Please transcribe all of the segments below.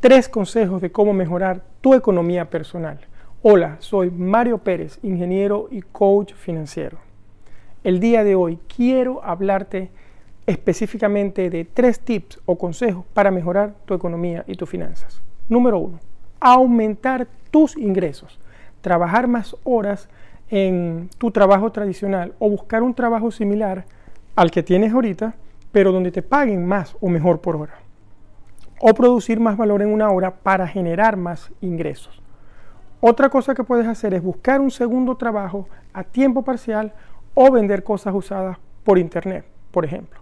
tres consejos de cómo mejorar tu economía personal. Hola, soy Mario Pérez, ingeniero y coach financiero. El día de hoy quiero hablarte específicamente de tres tips o consejos para mejorar tu economía y tus finanzas. Número uno, aumentar tus ingresos. Trabajar más horas en tu trabajo tradicional o buscar un trabajo similar al que tienes ahorita, pero donde te paguen más o mejor por hora o producir más valor en una hora para generar más ingresos. Otra cosa que puedes hacer es buscar un segundo trabajo a tiempo parcial o vender cosas usadas por internet, por ejemplo.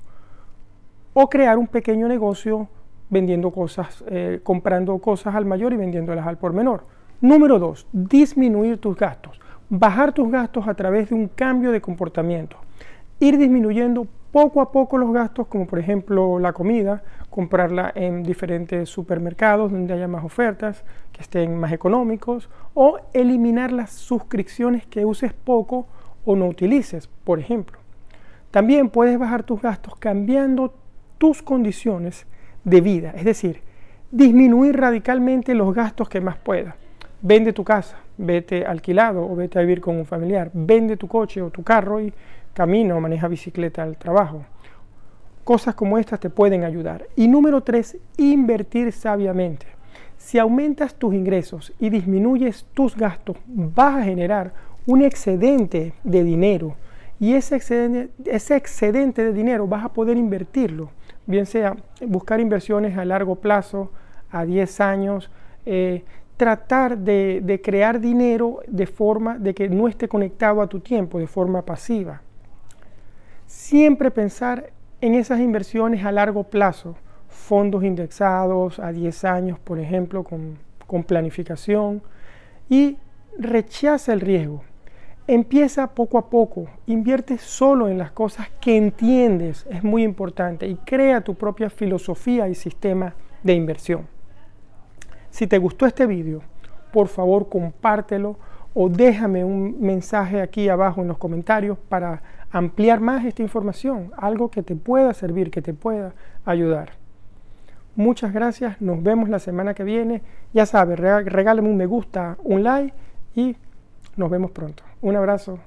O crear un pequeño negocio vendiendo cosas, eh, comprando cosas al mayor y vendiéndolas al por menor. Número dos, disminuir tus gastos. Bajar tus gastos a través de un cambio de comportamiento. Ir disminuyendo poco a poco los gastos, como por ejemplo la comida, comprarla en diferentes supermercados donde haya más ofertas, que estén más económicos, o eliminar las suscripciones que uses poco o no utilices, por ejemplo. También puedes bajar tus gastos cambiando tus condiciones de vida, es decir, disminuir radicalmente los gastos que más puedas. Vende tu casa, vete alquilado o vete a vivir con un familiar, vende tu coche o tu carro y camino o maneja bicicleta al trabajo. Cosas como estas te pueden ayudar. Y número tres, invertir sabiamente. Si aumentas tus ingresos y disminuyes tus gastos, vas a generar un excedente de dinero. Y ese excedente, ese excedente de dinero vas a poder invertirlo, bien sea buscar inversiones a largo plazo, a 10 años, eh, tratar de, de crear dinero de forma de que no esté conectado a tu tiempo, de forma pasiva. Siempre pensar en esas inversiones a largo plazo, fondos indexados a 10 años, por ejemplo, con, planificación, y rechaza el riesgo. Empieza poco a poco, invierte solo en las cosas que entiendes, es muy importante, y crea tu propia filosofía y sistema de inversión. Si te gustó este vídeo, por favor compártelo o déjame un mensaje aquí abajo en los comentarios para ampliar más esta información, algo que te pueda servir, que te pueda ayudar. Muchas gracias, nos vemos la semana que viene. Ya sabes, regálame un me gusta, un like y nos vemos pronto. Un abrazo.